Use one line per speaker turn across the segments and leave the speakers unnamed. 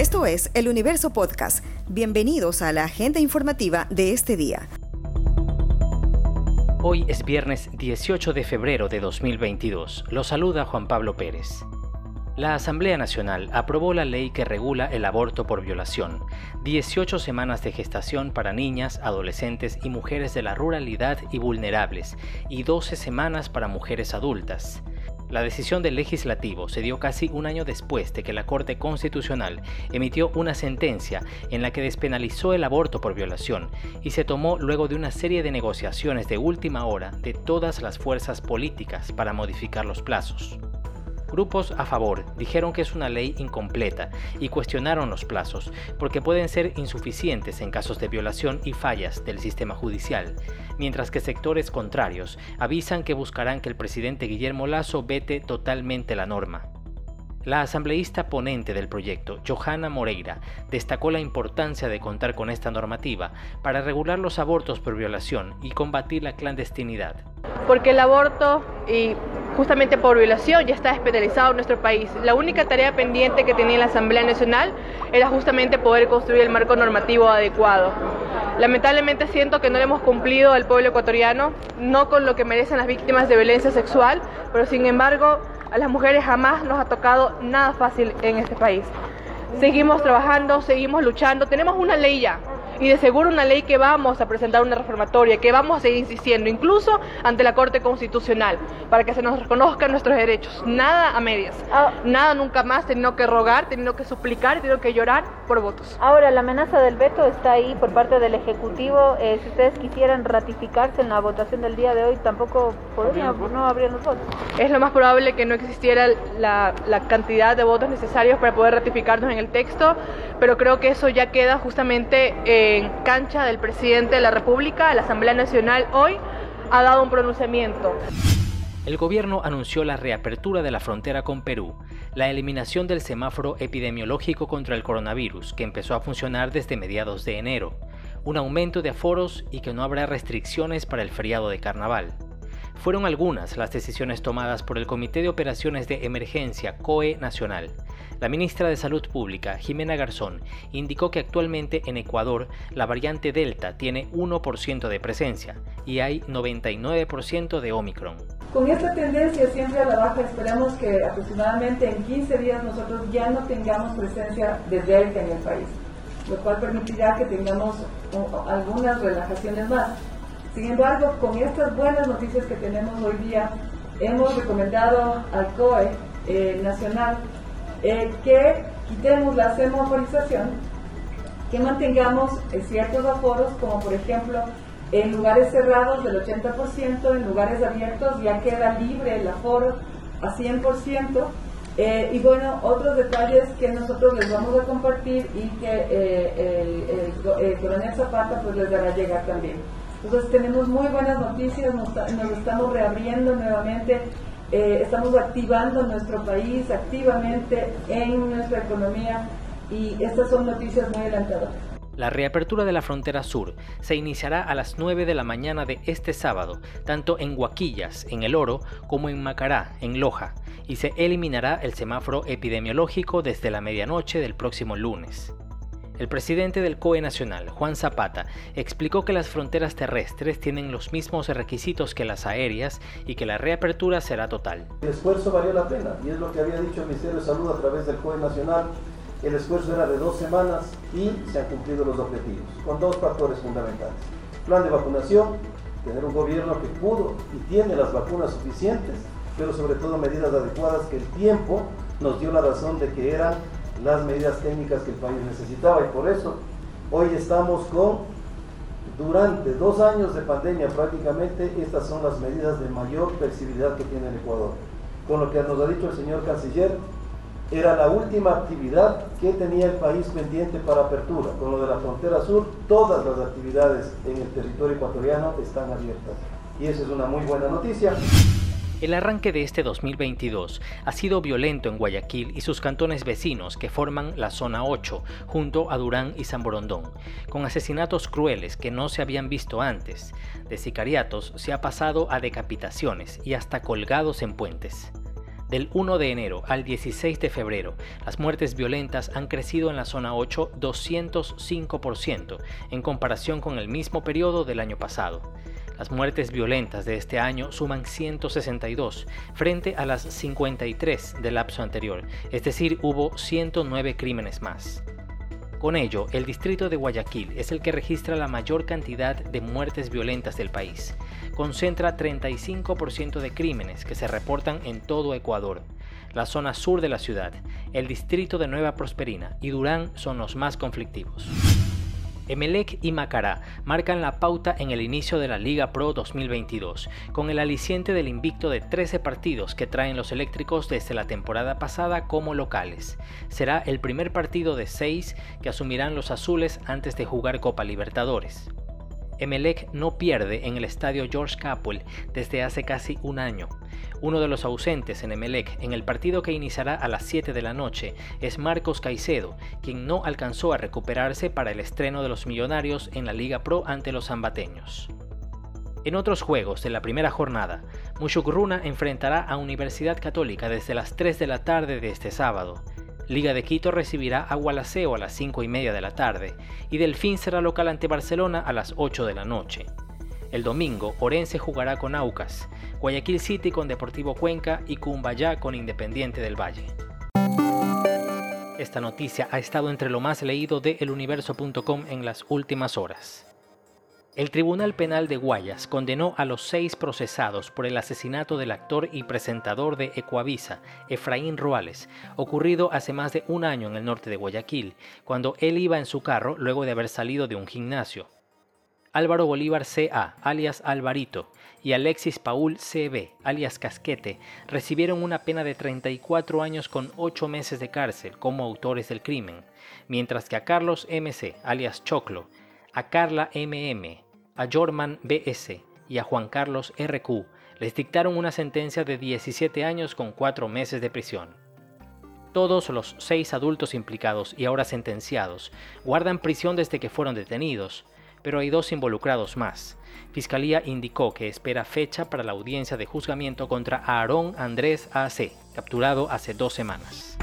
Esto es El Universo Podcast. Bienvenidos a la agenda informativa de este día.
Hoy es viernes 18 de febrero de 2022. Lo saluda Juan Pablo Pérez. La Asamblea Nacional aprobó la ley que regula el aborto por violación, 18 semanas de gestación para niñas, adolescentes y mujeres de la ruralidad y vulnerables, y 12 semanas para mujeres adultas. La decisión del legislativo se dio casi un año después de que la Corte Constitucional emitió una sentencia en la que despenalizó el aborto por violación y se tomó luego de una serie de negociaciones de última hora de todas las fuerzas políticas para modificar los plazos. Grupos a favor dijeron que es una ley incompleta y cuestionaron los plazos porque pueden ser insuficientes en casos de violación y fallas del sistema judicial, mientras que sectores contrarios avisan que buscarán que el presidente Guillermo Lazo vete totalmente la norma. La asambleísta ponente del proyecto, Johanna Moreira, destacó la importancia de contar con esta normativa para regular los abortos por violación y combatir la clandestinidad.
Porque el aborto y justamente por violación ya está despenalizado en nuestro país. La única tarea pendiente que tenía la Asamblea Nacional era justamente poder construir el marco normativo adecuado. Lamentablemente siento que no le hemos cumplido al pueblo ecuatoriano, no con lo que merecen las víctimas de violencia sexual, pero sin embargo a las mujeres jamás nos ha tocado nada fácil en este país. Seguimos trabajando, seguimos luchando, tenemos una ley ya, y de seguro una ley que vamos a presentar una reformatoria, que vamos a seguir insistiendo, incluso ante la Corte Constitucional, para que se nos reconozcan nuestros derechos. Nada a medias, ah. nada nunca más teniendo que rogar, teniendo que suplicar, teniendo que llorar por votos.
Ahora, la amenaza del veto está ahí por parte del Ejecutivo. Eh, si ustedes quisieran ratificarse en la votación del día de hoy, tampoco podrían, no habrían los votos.
Es lo más probable que no existiera la, la cantidad de votos necesarios para poder ratificarnos en el texto, pero creo que eso ya queda justamente... Eh, en cancha del presidente de la República, la Asamblea Nacional hoy ha dado un pronunciamiento.
El gobierno anunció la reapertura de la frontera con Perú, la eliminación del semáforo epidemiológico contra el coronavirus, que empezó a funcionar desde mediados de enero, un aumento de aforos y que no habrá restricciones para el feriado de carnaval. Fueron algunas las decisiones tomadas por el Comité de Operaciones de Emergencia COE Nacional. La ministra de Salud Pública, Jimena Garzón, indicó que actualmente en Ecuador la variante Delta tiene 1% de presencia y hay 99% de Omicron.
Con esta tendencia siempre a la baja, esperamos que aproximadamente en 15 días nosotros ya no tengamos presencia de Delta en el país, lo cual permitirá que tengamos algunas relajaciones más. Sin embargo, con estas buenas noticias que tenemos hoy día, hemos recomendado al COE eh, nacional eh, que quitemos la semaforización, que mantengamos eh, ciertos aforos, como por ejemplo en lugares cerrados del 80%, en lugares abiertos ya queda libre el aforo a 100%. y bueno, otros detalles que nosotros les vamos a compartir y que el, el, coronel Zapata pues les dará llegar también. Entonces tenemos muy buenas noticias, nos, estamos reabriendo nuevamente, eh, estamos activando nuestro país activamente en nuestra economía y estas son noticias muy alentadoras.
La reapertura de la frontera sur se iniciará a las 9 de la mañana de este sábado, tanto en Huaquillas, en El Oro, como en Macará, en Loja, y se eliminará el semáforo epidemiológico desde la medianoche del próximo lunes. El presidente del COE Nacional, Juan Zapata, explicó que las fronteras terrestres tienen los mismos requisitos que las aéreas y que la reapertura será total.
El esfuerzo valió la pena y es lo que había dicho el Ministerio de Salud a través del COE Nacional. El esfuerzo era de dos semanas y se han cumplido los objetivos, con dos factores fundamentales. Plan de vacunación, tener un gobierno que pudo y tiene las vacunas suficientes, pero sobre todo medidas adecuadas que el tiempo nos dio la razón de que eran las medidas técnicas que el país necesitaba y por eso hoy estamos con, durante dos años de pandemia prácticamente, estas son las medidas de mayor flexibilidad que tiene el Ecuador. Con lo que nos ha dicho el señor canciller, era la última actividad que tenía el país pendiente para apertura. Con lo de la frontera sur, todas las actividades en el territorio ecuatoriano están abiertas. Y esa es una muy buena noticia.
El arranque de este 2022 ha sido violento en Guayaquil y sus cantones vecinos que forman la zona 8, junto a Durán y San Borondón, con asesinatos crueles que no se habían visto antes. De sicariatos se ha pasado a decapitaciones y hasta colgados en puentes. Del 1 de enero al 16 de febrero, las muertes violentas han crecido en la zona 8 205% en comparación con el mismo periodo del año pasado. Las muertes violentas de este año suman 162 frente a las 53 del lapso anterior, es decir, hubo 109 crímenes más. Con ello, el distrito de Guayaquil es el que registra la mayor cantidad de muertes violentas del país. Concentra 35% de crímenes que se reportan en todo Ecuador. La zona sur de la ciudad, el distrito de Nueva Prosperina y Durán son los más conflictivos. Emelec y Macará marcan la pauta en el inicio de la Liga Pro 2022, con el aliciente del invicto de 13 partidos que traen los eléctricos desde la temporada pasada como locales. Será el primer partido de 6 que asumirán los azules antes de jugar Copa Libertadores. Emelec no pierde en el estadio George Capwell desde hace casi un año. Uno de los ausentes en Emelec en el partido que iniciará a las 7 de la noche es Marcos Caicedo, quien no alcanzó a recuperarse para el estreno de los Millonarios en la Liga Pro ante los zambateños. En otros juegos de la primera jornada, Mushugruna enfrentará a Universidad Católica desde las 3 de la tarde de este sábado. Liga de Quito recibirá a Gualaceo a las 5 y media de la tarde y Delfín será local ante Barcelona a las 8 de la noche. El domingo, Orense jugará con Aucas, Guayaquil City con Deportivo Cuenca y Cumbayá con Independiente del Valle. Esta noticia ha estado entre lo más leído de eluniverso.com en las últimas horas. El Tribunal Penal de Guayas condenó a los seis procesados por el asesinato del actor y presentador de Ecuavisa, Efraín Roales, ocurrido hace más de un año en el norte de Guayaquil, cuando él iba en su carro luego de haber salido de un gimnasio. Álvaro Bolívar C.A., alias Alvarito, y Alexis Paul C.B., alias Casquete, recibieron una pena de 34 años con 8 meses de cárcel como autores del crimen, mientras que a Carlos M.C., alias Choclo, a Carla M.M., a Jorman B.S. y a Juan Carlos R.Q. les dictaron una sentencia de 17 años con 4 meses de prisión. Todos los seis adultos implicados y ahora sentenciados guardan prisión desde que fueron detenidos, pero hay dos involucrados más. Fiscalía indicó que espera fecha para la audiencia de juzgamiento contra Aarón Andrés A.C., capturado hace dos semanas.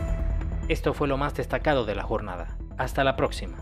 Esto fue lo más destacado de la jornada. Hasta la próxima.